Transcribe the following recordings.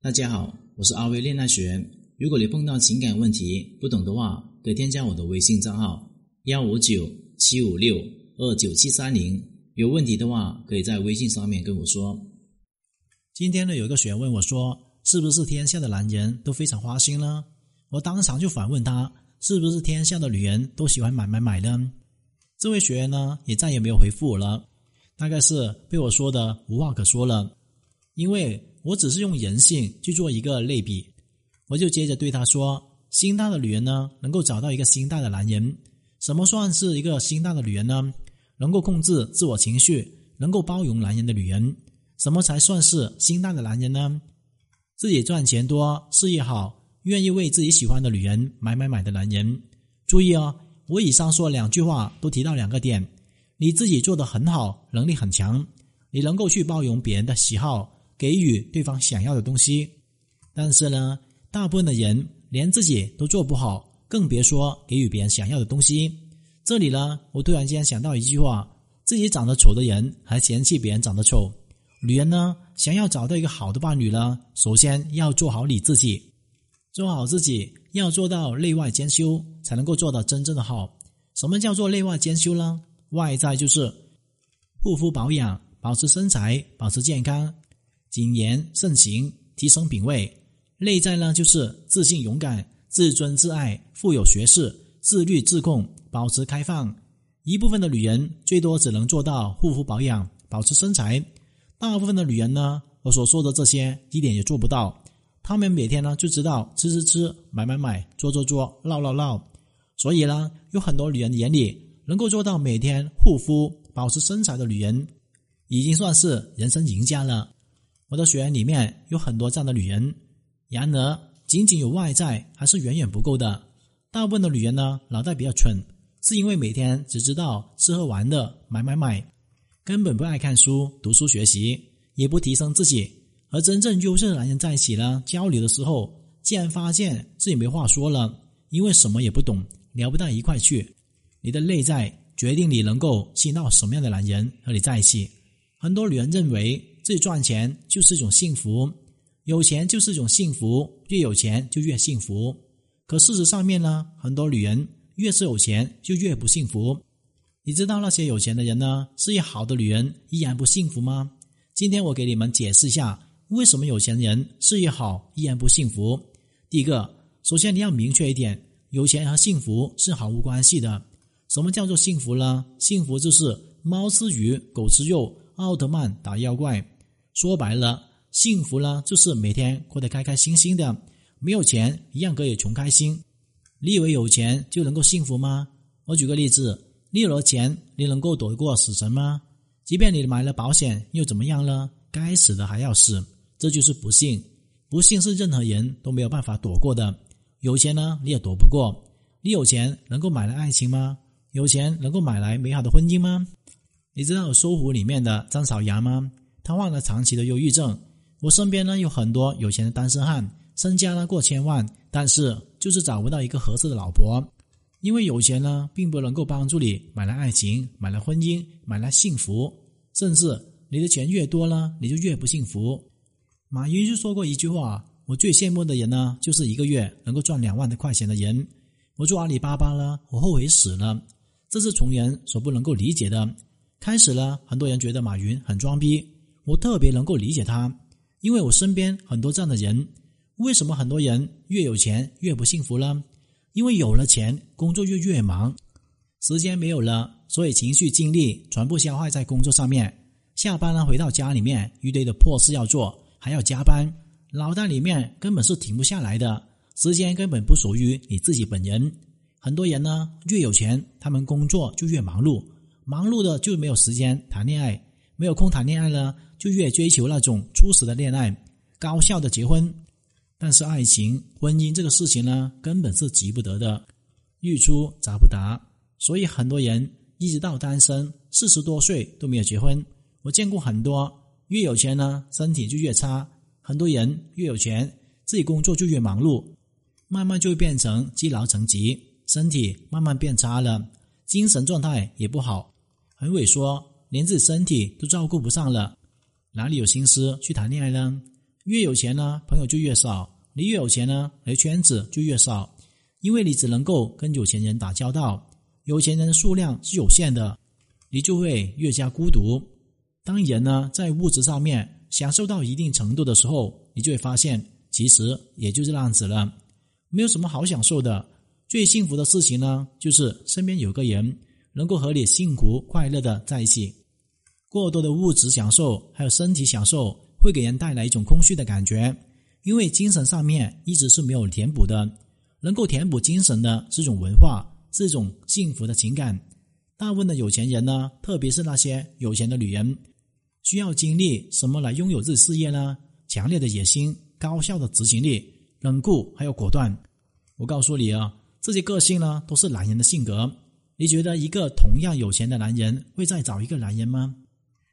大家好，我是阿威恋爱学。如果你碰到情感问题不懂的话，可以添加我的微信账号幺五九七五六二九七三零。有问题的话，可以在微信上面跟我说。今天呢，有一个学员问我说：“是不是天下的男人都非常花心呢？”我当场就反问他：“是不是天下的女人都喜欢买买买呢？”这位学员呢，也再也没有回复我了，大概是被我说的无话可说了，因为我只是用人性去做一个类比。我就接着对他说：“心大的女人呢，能够找到一个心大的男人。什么算是一个心大的女人呢？能够控制自我情绪，能够包容男人的女人。什么才算是心大的男人呢？自己赚钱多，事业好，愿意为自己喜欢的女人买买买的男人。注意哦。”我以上说两句话都提到两个点：你自己做的很好，能力很强，你能够去包容别人的喜好，给予对方想要的东西。但是呢，大部分的人连自己都做不好，更别说给予别人想要的东西。这里呢，我突然间想到一句话：自己长得丑的人还嫌弃别人长得丑。女人呢，想要找到一个好的伴侣呢，首先要做好你自己，做好自己。要做到内外兼修，才能够做到真正的好。什么叫做内外兼修呢？外在就是护肤保养，保持身材，保持健康，谨言慎行，提升品味；内在呢，就是自信勇敢，自尊自爱，富有学识，自律自控，保持开放。一部分的女人最多只能做到护肤保养，保持身材；大部分的女人呢，我所说的这些一点也做不到。她们每天呢就知道吃吃吃、买买买、做做做、闹闹闹，所以呢，有很多女人眼里能够做到每天护肤、保持身材的女人，已经算是人生赢家了。我的学员里面有很多这样的女人，然而仅仅有外在还是远远不够的。大部分的女人呢，脑袋比较蠢，是因为每天只知道吃喝玩乐、买买买，根本不爱看书、读书学习，也不提升自己。和真正优秀的男人在一起呢，交流的时候，竟然发现自己没话说了，因为什么也不懂，聊不到一块去。你的内在决定你能够吸引到什么样的男人和你在一起。很多女人认为自己赚钱就是一种幸福，有钱就是一种幸福，越有钱就越幸福。可事实上面呢，很多女人越是有钱就越不幸福。你知道那些有钱的人呢，事业好的女人依然不幸福吗？今天我给你们解释一下。为什么有钱人事业好依然不幸福？第一个，首先你要明确一点，有钱和幸福是毫无关系的。什么叫做幸福呢？幸福就是猫吃鱼，狗吃肉，奥特曼打妖怪。说白了，幸福呢就是每天过得开开心心的。没有钱一样可以穷开心。你以为有钱就能够幸福吗？我举个例子，你有了钱，你能够躲过死神吗？即便你买了保险，又怎么样呢？该死的还要死。这就是不幸，不幸是任何人都没有办法躲过的。有钱呢，你也躲不过。你有钱能够买来爱情吗？有钱能够买来美好的婚姻吗？你知道搜狐里面的张小阳吗？他患了长期的忧郁症。我身边呢有很多有钱的单身汉，身家呢过千万，但是就是找不到一个合适的老婆。因为有钱呢，并不能够帮助你买来爱情、买来婚姻、买来幸福，甚至你的钱越多呢，你就越不幸福。马云就说过一句话：“我最羡慕的人呢，就是一个月能够赚两万的块钱的人。我做阿里巴巴了，我后悔死了。这是穷人所不能够理解的。开始呢，很多人觉得马云很装逼，我特别能够理解他，因为我身边很多这样的人。为什么很多人越有钱越不幸福呢？因为有了钱，工作就越忙，时间没有了，所以情绪精力全部消耗在工作上面。下班了，回到家里面一堆的破事要做。”还要加班，脑袋里面根本是停不下来的，时间根本不属于你自己本人。很多人呢，越有钱，他们工作就越忙碌，忙碌的就没有时间谈恋爱，没有空谈恋爱呢，就越追求那种初始的恋爱，高效的结婚。但是爱情、婚姻这个事情呢，根本是急不得的，欲出则不达，所以很多人一直到单身四十多岁都没有结婚。我见过很多。越有钱呢，身体就越差。很多人越有钱，自己工作就越忙碌，慢慢就会变成积劳成疾，身体慢慢变差了，精神状态也不好，很萎缩，连自己身体都照顾不上了，哪里有心思去谈恋爱呢？越有钱呢，朋友就越少；你越有钱呢，你的圈子就越少，因为你只能够跟有钱人打交道，有钱人的数量是有限的，你就会越加孤独。当人呢在物质上面享受到一定程度的时候，你就会发现，其实也就这样子了，没有什么好享受的。最幸福的事情呢，就是身边有个人能够和你幸福快乐的在一起。过多的物质享受还有身体享受，会给人带来一种空虚的感觉，因为精神上面一直是没有填补的。能够填补精神的是一种文化，是一种幸福的情感。大部分的有钱人呢，特别是那些有钱的女人，需要经历什么来拥有自己事业呢？强烈的野心、高效的执行力、冷酷还有果断。我告诉你啊，这些个性呢，都是男人的性格。你觉得一个同样有钱的男人会再找一个男人吗？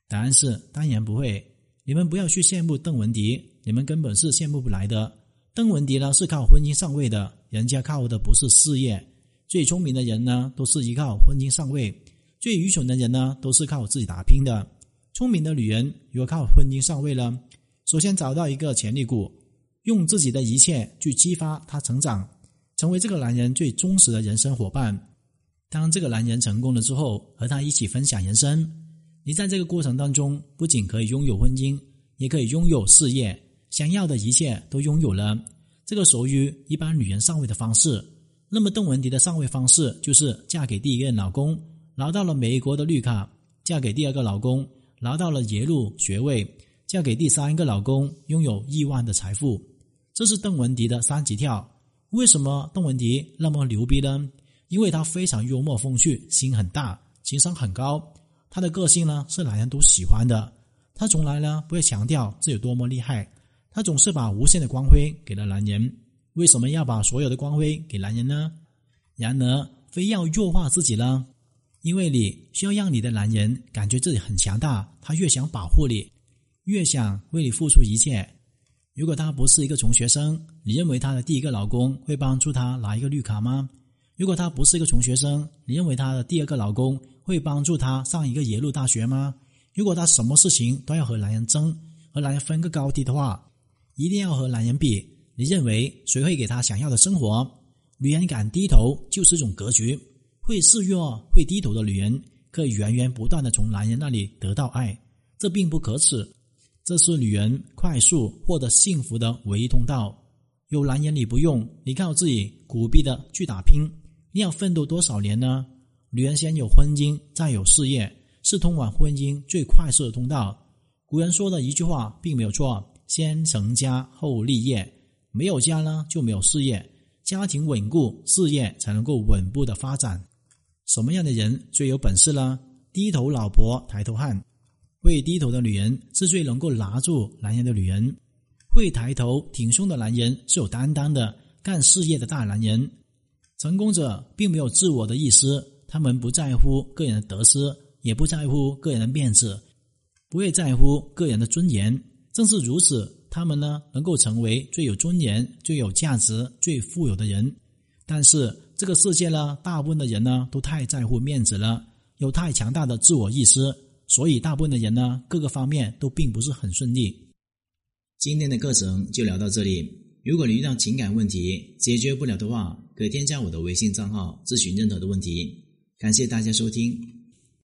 答案是当然不会。你们不要去羡慕邓文迪，你们根本是羡慕不来的。邓文迪呢是靠婚姻上位的，人家靠的不是事业。最聪明的人呢都是依靠婚姻上位，最愚蠢的人呢都是靠自己打拼的。聪明的女人如果靠婚姻上位了，首先找到一个潜力股，用自己的一切去激发他成长，成为这个男人最忠实的人生伙伴。当这个男人成功了之后，和他一起分享人生。你在这个过程当中，不仅可以拥有婚姻，也可以拥有事业，想要的一切都拥有了。这个属于一般女人上位的方式。那么邓文迪的上位方式就是嫁给第一任老公，拿到了美国的绿卡；嫁给第二个老公，拿到了耶鲁学位；嫁给第三个老公，拥有亿万的财富。这是邓文迪的三级跳。为什么邓文迪那么牛逼呢？因为她非常幽默风趣，心很大，情商很高。他的个性呢是男人都喜欢的，他从来呢不会强调自己有多么厉害，他总是把无限的光辉给了男人。为什么要把所有的光辉给男人呢？然而非要弱化自己呢？因为你需要让你的男人感觉自己很强大，他越想保护你，越想为你付出一切。如果他不是一个穷学生，你认为他的第一个老公会帮助他拿一个绿卡吗？如果他不是一个穷学生，你认为他的第二个老公？会帮助他上一个耶鲁大学吗？如果他什么事情都要和男人争，和男人分个高低的话，一定要和男人比。你认为谁会给他想要的生活？女人敢低头就是一种格局。会示弱、会低头的女人，可以源源不断的从男人那里得到爱，这并不可耻。这是女人快速获得幸福的唯一通道。有男人你不用，你靠自己苦逼的去打拼，你要奋斗多少年呢？女人先有婚姻，再有事业，是通往婚姻最快速的通道。古人说的一句话并没有错：先成家后立业。没有家呢，就没有事业。家庭稳固，事业才能够稳步的发展。什么样的人最有本事呢？低头老婆抬头汉。会低头的女人是最能够拿住男人的女人。会抬头挺胸的男人是有担当的，干事业的大男人。成功者并没有自我的意识。他们不在乎个人的得失，也不在乎个人的面子，不会在乎个人的尊严。正是如此，他们呢能够成为最有尊严、最有价值、最富有的人。但是这个世界呢，大部分的人呢都太在乎面子了，有太强大的自我意识，所以大部分的人呢各个方面都并不是很顺利。今天的课程就聊到这里。如果你遇到情感问题解决不了的话，可添加我的微信账号咨询任何的问题。感谢大家收听。